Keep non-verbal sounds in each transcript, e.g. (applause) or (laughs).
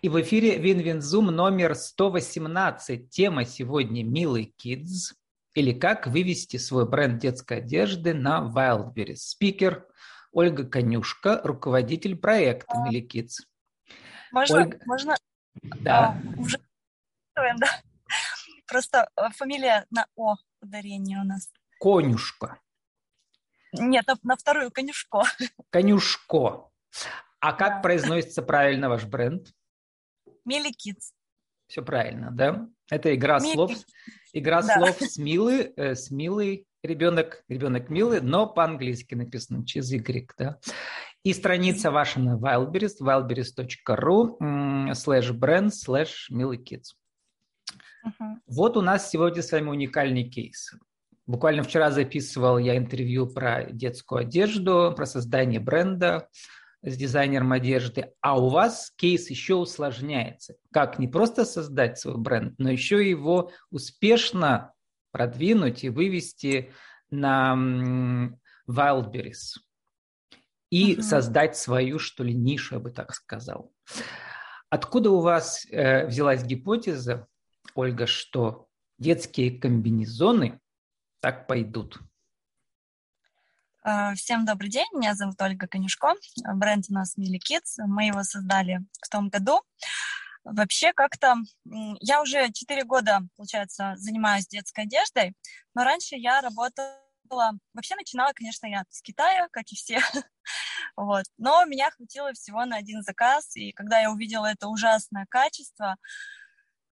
И в эфире WinWinZoom номер 118. Тема сегодня «Милый Kids» или «Как вывести свой бренд детской одежды на Wildberries». Спикер Ольга Конюшка, руководитель проекта. «Милый Kids». Можно? Ольга... можно? Да. А, уже... да. Просто э, фамилия на «о» ударение у нас. Конюшка. Нет, на, на вторую конюшко. Конюшко. А как произносится правильно ваш бренд? Мили Kids. Все правильно, да? Это игра Мили. слов. Игра да. слов с милый, э, с милый ребенок, ребенок милый, но по-английски написано через Y, да? И страница ваша на Wildberries, wildberries.ru slash brand slash милый kids. Uh-huh. Вот у нас сегодня с вами уникальный кейс. Буквально вчера записывал я интервью про детскую одежду, про создание бренда с дизайнером одежды, а у вас кейс еще усложняется. Как не просто создать свой бренд, но еще его успешно продвинуть и вывести на Wildberries и uh-huh. создать свою, что ли, нишу, я бы так сказал. Откуда у вас э, взялась гипотеза, Ольга, что детские комбинезоны так пойдут? Э, всем добрый день, меня зовут Ольга Конюшко, бренд у нас Mili Kids, мы его создали в том году. Вообще как-то я уже 4 года, получается, занимаюсь детской одеждой, но раньше я работала, вообще начинала, конечно, я с Китая, как и все, (laughs) вот, но меня хватило всего на один заказ, и когда я увидела это ужасное качество,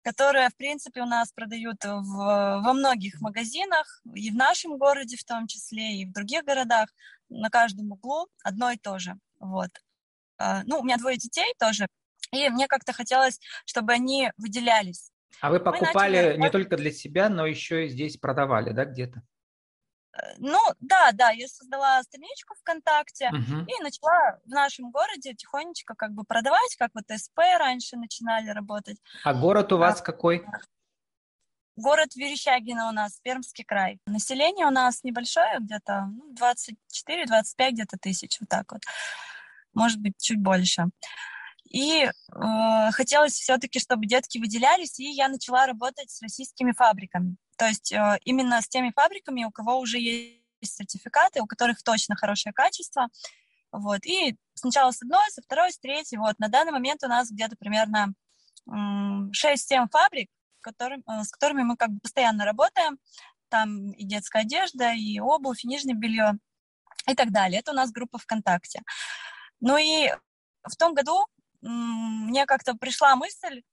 которое, в принципе, у нас продают в, во многих магазинах, и в нашем городе в том числе, и в других городах, на каждом углу одно и то же. Вот. А, ну, у меня двое детей тоже, и мне как-то хотелось, чтобы они выделялись. А вы покупали начали... не только для себя, но еще и здесь продавали, да, где-то? Ну, да, да, я создала страничку ВКонтакте uh-huh. и начала в нашем городе тихонечко как бы продавать, как вот СП раньше начинали работать. А город у вас а, какой? Город Верещагино у нас, Пермский край. Население у нас небольшое, где-то ну, 24-25 где-то тысяч, вот так вот. Может быть, чуть больше. И э, хотелось все-таки, чтобы детки выделялись, и я начала работать с российскими фабриками. То есть э, именно с теми фабриками, у кого уже есть сертификаты, у которых точно хорошее качество. Вот. И сначала с одной, со второй, с третьей. Вот. На данный момент у нас где-то примерно 6-7 фабрик, которым, э, с которыми мы как бы постоянно работаем. Там и детская одежда, и обувь, и нижнее белье и так далее. Это у нас группа ВКонтакте. Ну и в том году мне как-то пришла мысль,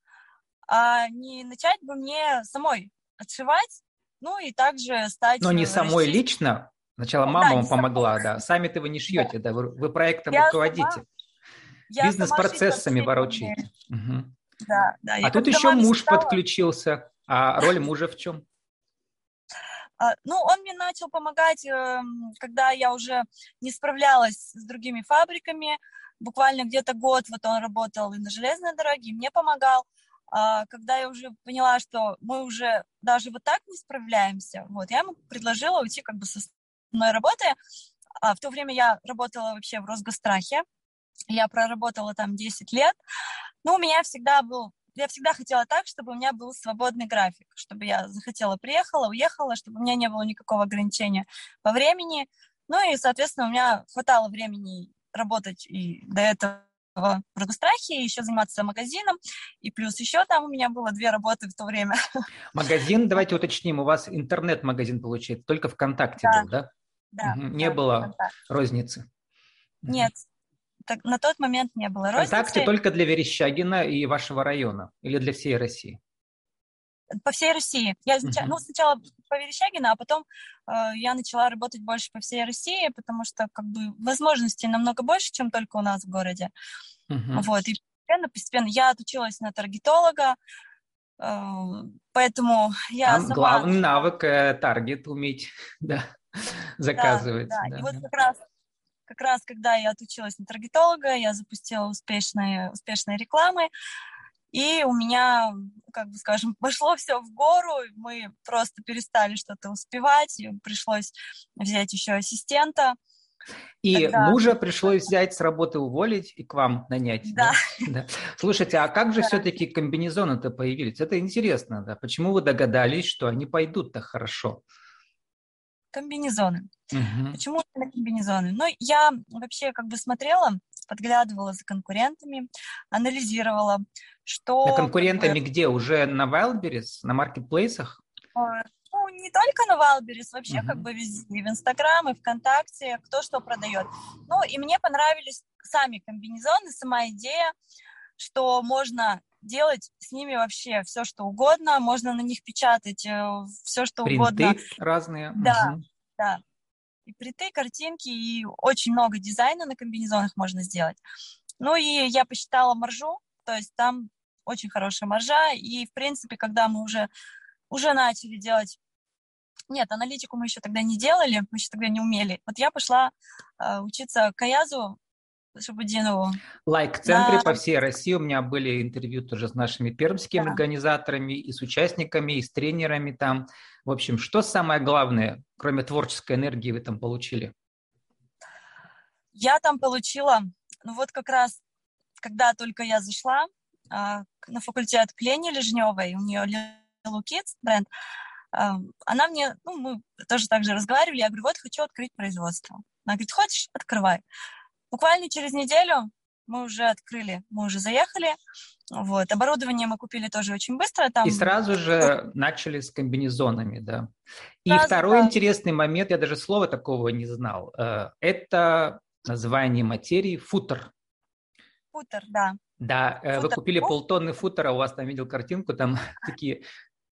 а не начать бы мне самой отшивать, ну и также стать... Но не самой лично? Сначала мама да, вам помогла, самой. да. Сами-то вы не шьете, да, да. Вы, вы проектом я руководите. Сама... Бизнес-процессами ворочаете. Угу. Да, да. А тут еще муж стала... подключился. А роль мужа в чем? А, ну, он мне начал помогать, эм, когда я уже не справлялась с другими фабриками. Буквально где-то год вот он работал и на железной дороге, мне помогал. А, когда я уже поняла, что мы уже даже вот так не справляемся, вот, я ему предложила уйти как бы со основной работы. А в то время я работала вообще в Росгострахе, я проработала там 10 лет. Но у меня всегда был, я всегда хотела так, чтобы у меня был свободный график, чтобы я захотела, приехала, уехала, чтобы у меня не было никакого ограничения по времени. Ну и, соответственно, у меня хватало времени работать и до этого в Рогострахе, еще заниматься магазином, и плюс еще там у меня было две работы в то время. (laughs) Магазин, давайте уточним, у вас интернет-магазин получается, только ВКонтакте да. был, да? Да. Угу. Не было ВКонтакте. розницы? Нет, так, на тот момент не было розницы. ВКонтакте только для Верещагина и вашего района или для всей России? По всей России. Я изначально, ну, сначала по Верещагина, а потом э, я начала работать больше по всей России, потому что как бы возможностей намного больше, чем только у нас в городе. Uh-huh. Вот, и постепенно, постепенно я отучилась на таргетолога, э, поэтому я Там сама... Главный навык э, таргет уметь, (laughs) да, заказывать. Да, да. да. и вот как раз как раз когда я отучилась на таргетолога, я запустила успешные, успешные рекламы, и у меня, как бы скажем, (laughs) пошло все в гору, мы просто перестали что-то успевать, и пришлось взять еще ассистента, И Тогда... мужа (laughs) пришлось взять с работы уволить и к вам нанять. Да. да? (laughs) да. Слушайте, а как же да. все-таки комбинезоны-то появились? Это интересно, да? Почему вы догадались, что они пойдут так хорошо? Комбинезоны. Угу. Почему именно комбинезоны? Ну, я вообще как бы смотрела, подглядывала за конкурентами, анализировала, что... За конкурентами где? Уже на Wildberries, на маркетплейсах? А, не только на Валберис, вообще uh-huh. как бы везде, и в Инстаграм, и ВКонтакте, кто что продает. Ну, и мне понравились сами комбинезоны, сама идея, что можно делать с ними вообще все, что угодно, можно на них печатать э, все, что Принты угодно. разные. Да, uh-huh. да. И принты, картинки, и очень много дизайна на комбинезонах можно сделать. Ну и я посчитала маржу, то есть там очень хорошая маржа, и, в принципе, когда мы уже, уже начали делать нет, аналитику мы еще тогда не делали, мы еще тогда не умели. Вот я пошла э, учиться Каязу Шабудинову. Лайк-центре на... по всей России. У меня были интервью тоже с нашими пермскими да. организаторами, и с участниками, и с тренерами там. В общем, что самое главное, кроме творческой энергии, вы там получили? Я там получила, ну вот как раз, когда только я зашла э, на факультет к Лене Лежневой, у нее Little Kids бренд, она мне, ну, мы тоже так же разговаривали, я говорю, вот хочу открыть производство. Она говорит, хочешь, открывай. Буквально через неделю мы уже открыли, мы уже заехали. Вот. Оборудование мы купили тоже очень быстро. Там... И сразу же начали с комбинезонами, да. И сразу, второй да. интересный момент, я даже слова такого не знал, э, это название материи футер. Футер, да. Да, футер. вы купили полтонны футера, у вас там видел картинку, там (laughs) такие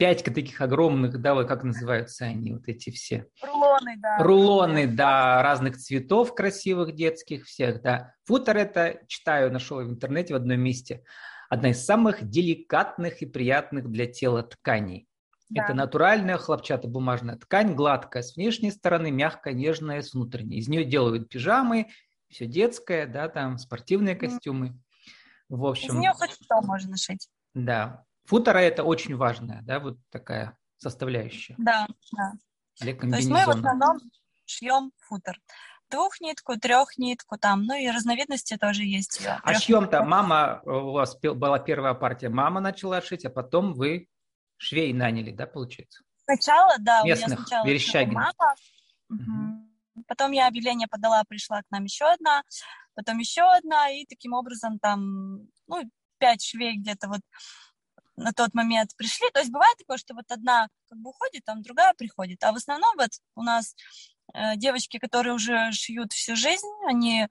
пять таких огромных, да, вот как называются они, вот эти все? Рулоны, да. Рулоны, да, разных цветов красивых, детских всех, да. Футер это, читаю, нашел в интернете в одном месте, одна из самых деликатных и приятных для тела тканей. Да. Это натуральная хлопчатобумажная ткань, гладкая с внешней стороны, мягкая, нежная с внутренней. Из нее делают пижамы, все детское, да, там спортивные костюмы. В общем. Из нее хоть что можно шить. Да, Футера это очень важная, да, вот такая составляющая. Да, да. Для То есть мы в основном шьем футер. Двухнитку, трехнитку там, ну и разновидности тоже есть. А шьем-то мама, у вас была первая партия, мама начала шить, а потом вы швей наняли, да, получается? Сначала, да, Местных, у меня сначала Верещагин. мама. Угу. Потом я объявление подала, пришла к нам еще одна, потом еще одна, и таким образом там, ну, пять швей где-то вот на тот момент пришли. То есть бывает такое, что вот одна как бы уходит, там другая приходит. А в основном вот у нас э, девочки, которые уже шьют всю жизнь, они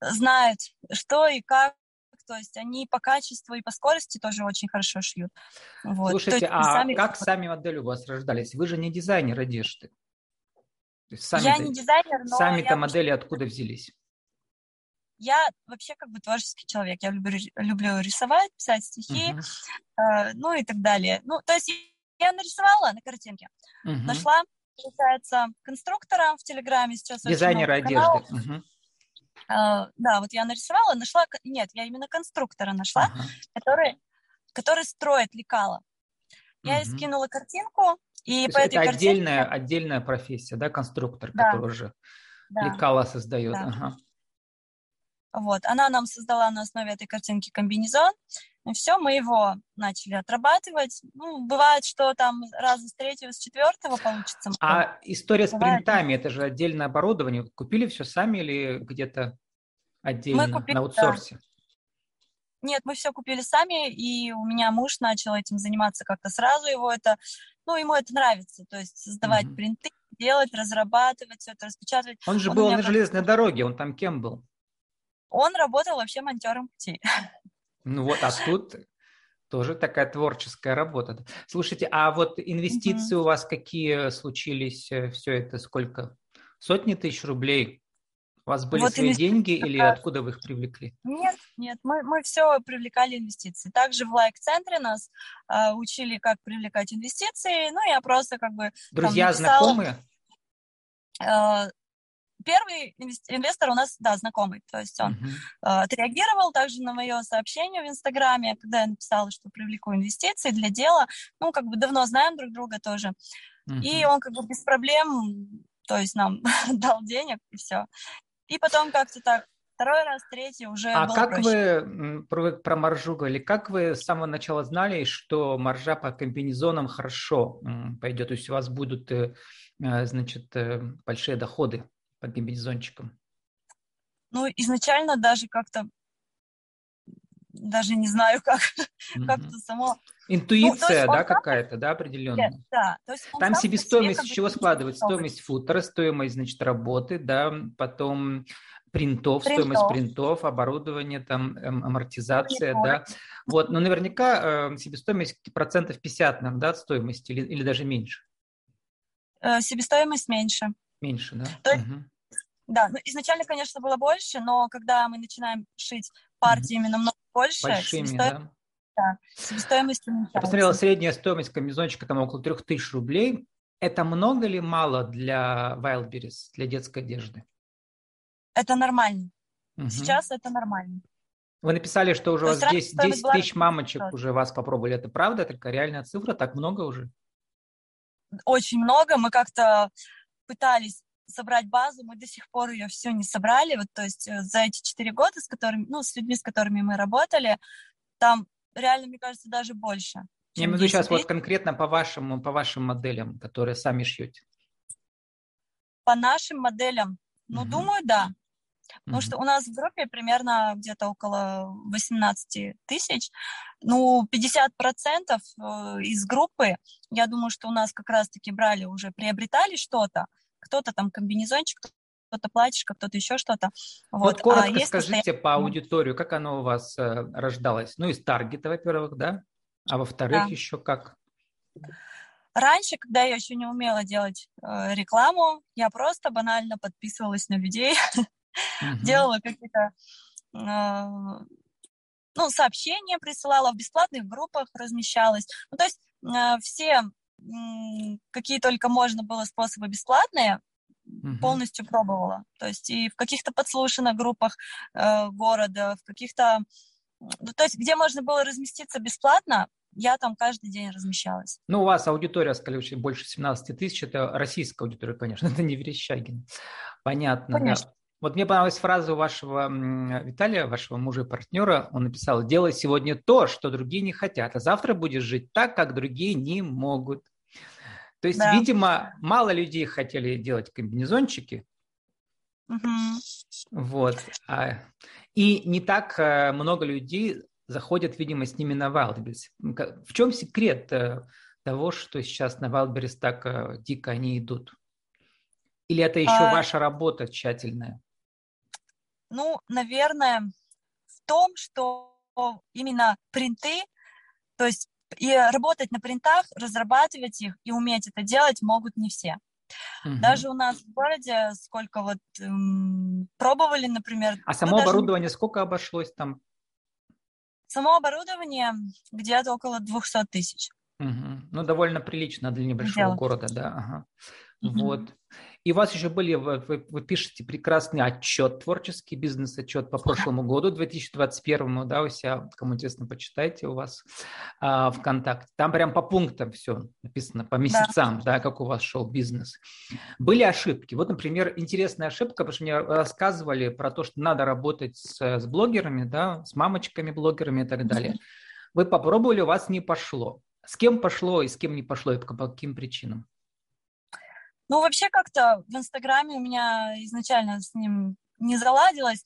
знают, что и как то есть они по качеству и по скорости тоже очень хорошо шьют. Вот. Слушайте, а сами... как сами модели у вас рождались? Вы же не дизайнер одежды. Сами я не дизайнер, но... Сами-то модели откуда взялись? Я вообще как бы творческий человек. Я люблю, люблю рисовать, писать стихи, uh-huh. э, ну и так далее. Ну, то есть я нарисовала на картинке, uh-huh. нашла, получается, конструктора в Телеграме сейчас. Дизайнера одежды. Uh-huh. Uh, да, вот я нарисовала, нашла, нет, я именно конструктора нашла, uh-huh. который, который строит лекала. Я uh-huh. ей скинула картинку, и То по этой это картинке... отдельная, отдельная профессия, да, конструктор, да. который уже да. лекала создает. Да. Ага. Вот, она нам создала на основе этой картинки комбинезон, и все, мы его начали отрабатывать. Ну, бывает, что там раза с третьего, с четвертого получится. А история бывает. с принтами, это же отдельное оборудование. Купили все сами или где-то отдельно мы купили, на аутсорсе? Да. Нет, мы все купили сами, и у меня муж начал этим заниматься как-то сразу. Его это, ну, ему это нравится, то есть создавать угу. принты, делать, разрабатывать, все это распечатывать. Он же он был на железной дороге, он там кем был? Он работал вообще монтером пути. Ну вот, а тут тоже такая творческая работа. Слушайте, а вот инвестиции mm-hmm. у вас какие случились? Э, Все это сколько? Сотни тысяч рублей? У вас были вот свои инвести... деньги или откуда вы их привлекли? Нет, нет, мы, мы все привлекали инвестиции. Также в лайк-центре нас э, учили, как привлекать инвестиции. Ну, я просто как бы... Друзья, там, написала, знакомые? Э, первый инвестор у нас, да, знакомый, то есть он uh-huh. отреагировал также на мое сообщение в Инстаграме, когда я написала, что привлеку инвестиции для дела, ну, как бы давно знаем друг друга тоже, uh-huh. и он как бы без проблем, то есть нам (laughs) дал денег, и все. И потом как-то так Второй раз, третий уже А как проще. вы, про, про маржу говорили, как вы с самого начала знали, что маржа по комбинезонам хорошо пойдет? То есть у вас будут, э, э, значит, большие доходы по комбинезончикам? Ну, изначально даже как-то даже не знаю, как, mm-hmm. как-то само... Интуиция, ну, да, какая-то, да, определенная? Да. То есть Там себестоимость из чего складывается? Стоимость футера, стоимость, значит, работы, да, потом принтов, принтов. стоимость принтов, оборудование, там, эм, амортизация, Прибор. да. Вот, но наверняка э, себестоимость процентов 50, наверное, да, от стоимости или, или даже меньше? Э, себестоимость меньше. Меньше, да? То, угу. Да, ну, изначально, конечно, было больше, но когда мы начинаем шить партии угу. именно много больше, Большими, себестоимость, да? Да, себестоимость Я посмотрела, средняя стоимость комбинезончика там около 3000 рублей. Это много ли мало для Wildberries, для детской одежды? Это нормально. Угу. Сейчас это нормально. Вы написали, что уже То у вас 10, 10 тысяч мамочек уже вас попробовали. Это правда? Это реальная цифра? Так много уже? Очень много. Мы как-то пытались собрать базу, мы до сих пор ее все не собрали. Вот, то есть э, за эти четыре года, с которыми, ну, с людьми, с которыми мы работали, там реально, мне кажется, даже больше. Я имею в виду сейчас вот конкретно по вашим, по вашим моделям, которые сами шьете. По нашим моделям, ну, угу. думаю, да. Потому mm-hmm. что у нас в группе примерно где-то около 18 тысяч. Ну, 50% э, из группы, я думаю, что у нас как раз-таки брали уже, приобретали что-то. Кто-то там комбинезончик, кто-то платьишко, кто-то еще что-то. Вот, вот коротко а скажите постоянно... по аудиторию, как оно у вас э, рождалось? Ну, из таргета, во-первых, да? А во-вторых, да. еще как? Раньше, когда я еще не умела делать э, рекламу, я просто банально подписывалась на людей, (laughs) делала какие-то э, ну, сообщения присылала, в бесплатных группах размещалась. Ну, то есть э, все какие только можно было способы бесплатные, полностью пробовала. То есть и в каких-то подслушанных группах э, города, в каких-то... Ну, то есть где можно было разместиться бесплатно, я там каждый день размещалась. Ну, у вас аудитория, сказали, больше 17 тысяч, это российская аудитория, конечно, (laughs) это не Верещагин. Понятно, конечно. да. Вот мне понравилась фраза у вашего Виталия, вашего мужа и партнера. Он написал, делай сегодня то, что другие не хотят, а завтра будешь жить так, как другие не могут. То есть, да. видимо, мало людей хотели делать комбинезончики. Угу. Вот. А, и не так э, много людей заходят, видимо, с ними на Wildberries. В чем секрет э, того, что сейчас на Wildberries так э, дико они идут? Или это еще а... ваша работа тщательная? Ну, наверное, в том, что именно принты, то есть и работать на принтах, разрабатывать их и уметь это делать могут не все. Угу. Даже у нас в городе сколько вот эм, пробовали, например. А ну, само оборудование сколько обошлось там? Само оборудование где-то около 200 тысяч. Угу. Ну, довольно прилично для небольшого Дело. города, да. Ага. Угу. Вот. И у вас еще были, вы, вы пишете прекрасный отчет, творческий бизнес-отчет по прошлому году, 2021, да, у себя, кому интересно, почитайте у вас а, ВКонтакте. Там прям по пунктам все написано, по месяцам, да. да, как у вас шел бизнес. Были ошибки. Вот, например, интересная ошибка, потому что мне рассказывали про то, что надо работать с, с блогерами, да, с мамочками-блогерами и так далее. Вы попробовали, у вас не пошло. С кем пошло и с кем не пошло, и по каким причинам? Ну, вообще как-то в Инстаграме у меня изначально с ним не заладилось.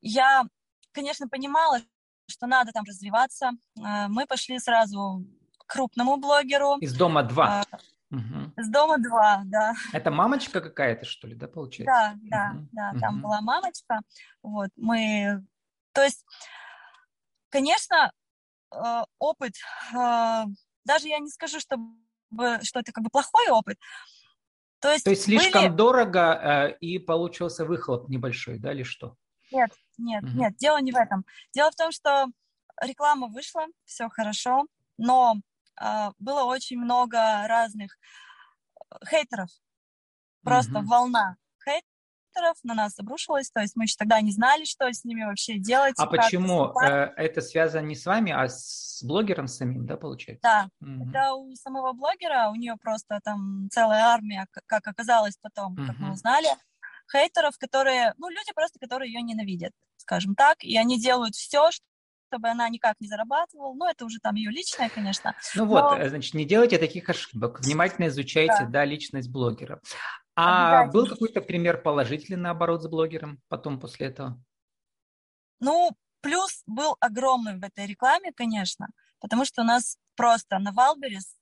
Я, конечно, понимала, что надо там развиваться. А, мы пошли сразу к крупному блогеру. Из дома два. Угу. С дома два, да. Это мамочка какая-то, что ли, да, получается? Да, да, угу. да, там угу. была мамочка. Вот, мы... То есть, конечно, опыт, э, даже я не скажу, что, что это как бы плохой опыт, то есть, То есть слишком были... дорого э, и получился выхлоп небольшой, да, или что? Нет, нет, угу. нет, дело не в этом. Дело в том, что реклама вышла, все хорошо, но э, было очень много разных хейтеров, просто угу. волна хейтеров на нас обрушилась, то есть мы еще тогда не знали, что с ними вообще делать. А почему? Э, это связано не с вами, а с блогером самим, да, получается? Да, угу. это у самого блогера, у нее просто там целая армия, как оказалось потом, угу. как мы узнали, хейтеров, которые, ну, люди просто, которые ее ненавидят, скажем так, и они делают все, чтобы она никак не зарабатывала. Ну, это уже там ее личное, конечно. Ну но... вот, э, значит, не делайте таких ошибок. Внимательно изучайте, да, да личность блогера. А был какой-то пример положительный, наоборот, с блогером потом после этого? Ну, плюс был огромный в этой рекламе, конечно, потому что у нас просто на Валберис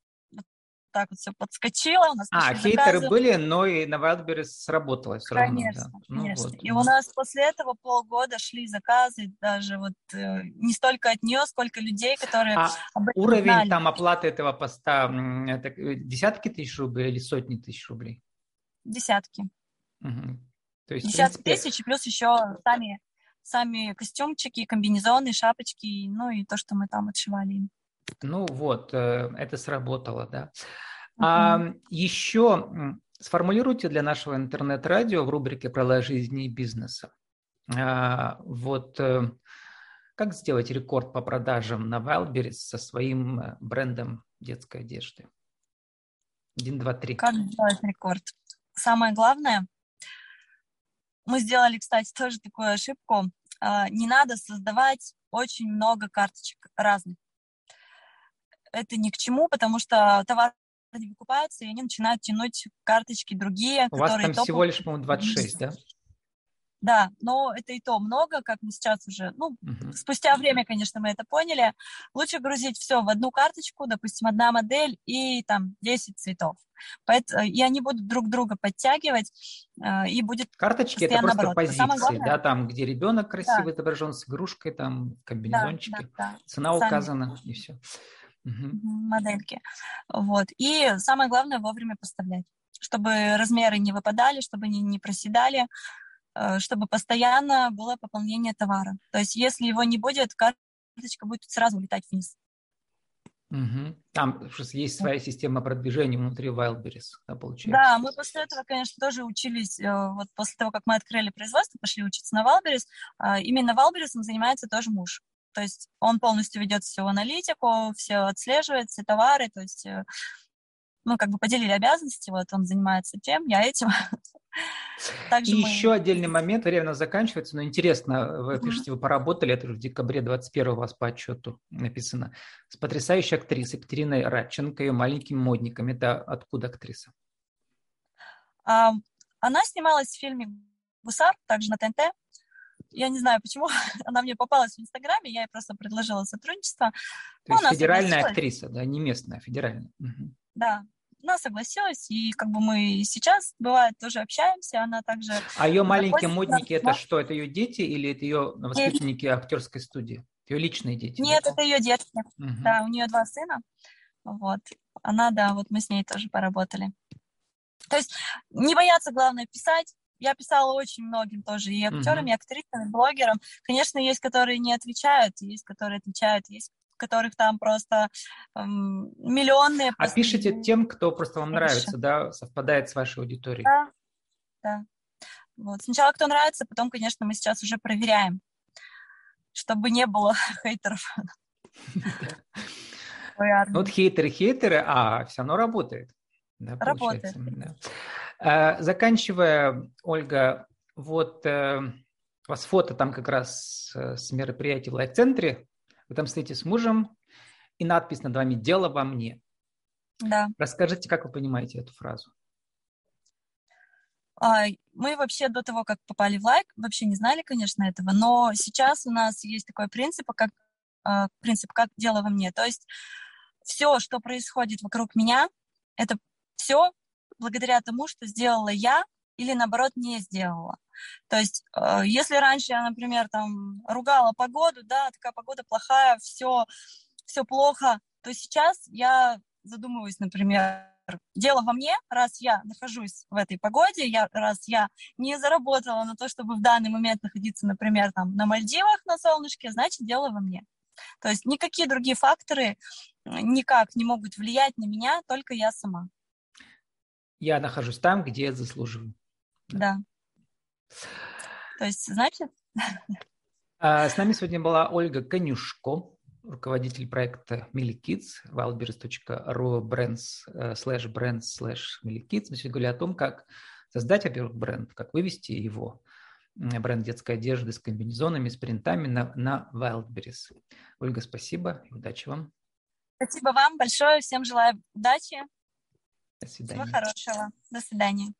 так вот все подскочило. У нас а, хейтеры заказы. были, но и на Wildberries сработало все конечно, равно. Да. Конечно, ну, вот. И у нас после этого полгода шли заказы, даже вот э, не столько от нее, сколько людей, которые... А уровень знали. там оплаты этого поста, это э, десятки тысяч рублей или сотни тысяч рублей? Десятки. Угу. То есть, Десятки принципе... тысяч, плюс еще сами, сами костюмчики, комбинезоны, шапочки, ну и то, что мы там отшивали им. Ну вот, э, это сработало, да. Uh-huh. А еще сформулируйте для нашего интернет-радио в рубрике «Правила жизни и бизнеса». А, вот э, как сделать рекорд по продажам на Wildberries со своим э, брендом детской одежды? Один, два, три. Как сделать рекорд? Самое главное, мы сделали, кстати, тоже такую ошибку. А, не надо создавать очень много карточек разных это ни к чему, потому что товар не выкупается, и они начинают тянуть карточки другие. У вас там топ... всего лишь, по-моему, 26, да? Да, но это и то много, как мы сейчас уже, ну, uh-huh. спустя время, конечно, мы это поняли. Лучше грузить все в одну карточку, допустим, одна модель и там 10 цветов. Поэтому, и они будут друг друга подтягивать, э, и будет Карточки это просто оборот. позиции, главное, да, там, где ребенок красиво да. отображен с игрушкой, там, комбинезончики, да, да, да. цена Сами. указана, и все модельки. Вот. И самое главное вовремя поставлять, чтобы размеры не выпадали, чтобы они не проседали, э, чтобы постоянно было пополнение товара. То есть если его не будет, карточка будет сразу улетать вниз. Угу. Там есть своя система продвижения внутри Wildberries, да, получается? Да, мы после этого, конечно, тоже учились, э, вот после того, как мы открыли производство, пошли учиться на Wildberries. А, именно Wildberries занимается тоже муж. То есть он полностью ведет всю аналитику, все отслеживает, все товары, то есть э, ну, как бы поделили обязанности, вот он занимается тем, я этим. (laughs) (laughs) Также и мы... еще отдельный момент, время у нас заканчивается, но интересно, вы пишете, вы поработали, это уже в декабре 21 у вас по отчету написано, с потрясающей актрисой Екатериной Радченко и маленьким модником. Это откуда актриса? А, она снималась в фильме «Гусар», также на ТНТ, я не знаю, почему (laughs) она мне попалась в Инстаграме, я ей просто предложила сотрудничество. То есть федеральная актриса, да, не местная, а федеральная. Угу. Да, она согласилась, и как бы мы сейчас, бывает, тоже общаемся, она также... А ее маленькие модники, это что, это ее дети или это ее воспитанники актерской студии? Ее личные дети? Нет, да? это ее детки, угу. да, у нее два сына, вот. Она, да, вот мы с ней тоже поработали. То есть не бояться, главное, писать, я писала очень многим тоже, и актерам, uh-huh. и актрисам, и блогерам. Конечно, есть, которые не отвечают, есть, которые отвечают, есть которых там просто эм, миллионные. А пишите тем, кто просто вам нравится, да, совпадает с вашей аудиторией. Да, да. Вот. Сначала кто нравится, потом, конечно, мы сейчас уже проверяем, чтобы не было (laughs) хейтеров. (laughs) Вот хейтеры, хейтеры, а все равно работает. Да, работает. Да. Э, заканчивая, Ольга, вот э, у вас фото там как раз э, с мероприятия в лайф-центре. Вы там стоите с мужем, и надпись над вами «Дело во мне». Да. Расскажите, как вы понимаете эту фразу? А, мы вообще до того, как попали в лайк, вообще не знали, конечно, этого, но сейчас у нас есть такой принцип, как, принцип, как дело во мне. То есть все, что происходит вокруг меня, это все благодаря тому, что сделала я или, наоборот, не сделала. То есть, э, если раньше я, например, там ругала погоду, да, такая погода плохая, все, все плохо, то сейчас я задумываюсь, например, дело во мне, раз я нахожусь в этой погоде, я, раз я не заработала на то, чтобы в данный момент находиться, например, там на Мальдивах на солнышке, значит, дело во мне. То есть никакие другие факторы никак не могут влиять на меня, только я сама я нахожусь там, где я заслуживаю. Да. То есть, значит... А, с нами сегодня была Ольга Конюшко, руководитель проекта MillyKids, wildberries.ru brands, slash brands slash MillyKids. Мы сегодня говорили о том, как создать, во-первых, бренд, как вывести его, бренд детской одежды с комбинезонами, с принтами на, на Wildberries. Ольга, спасибо и удачи вам. Спасибо вам большое. Всем желаю удачи. До свидания. Всего хорошего. До свидания.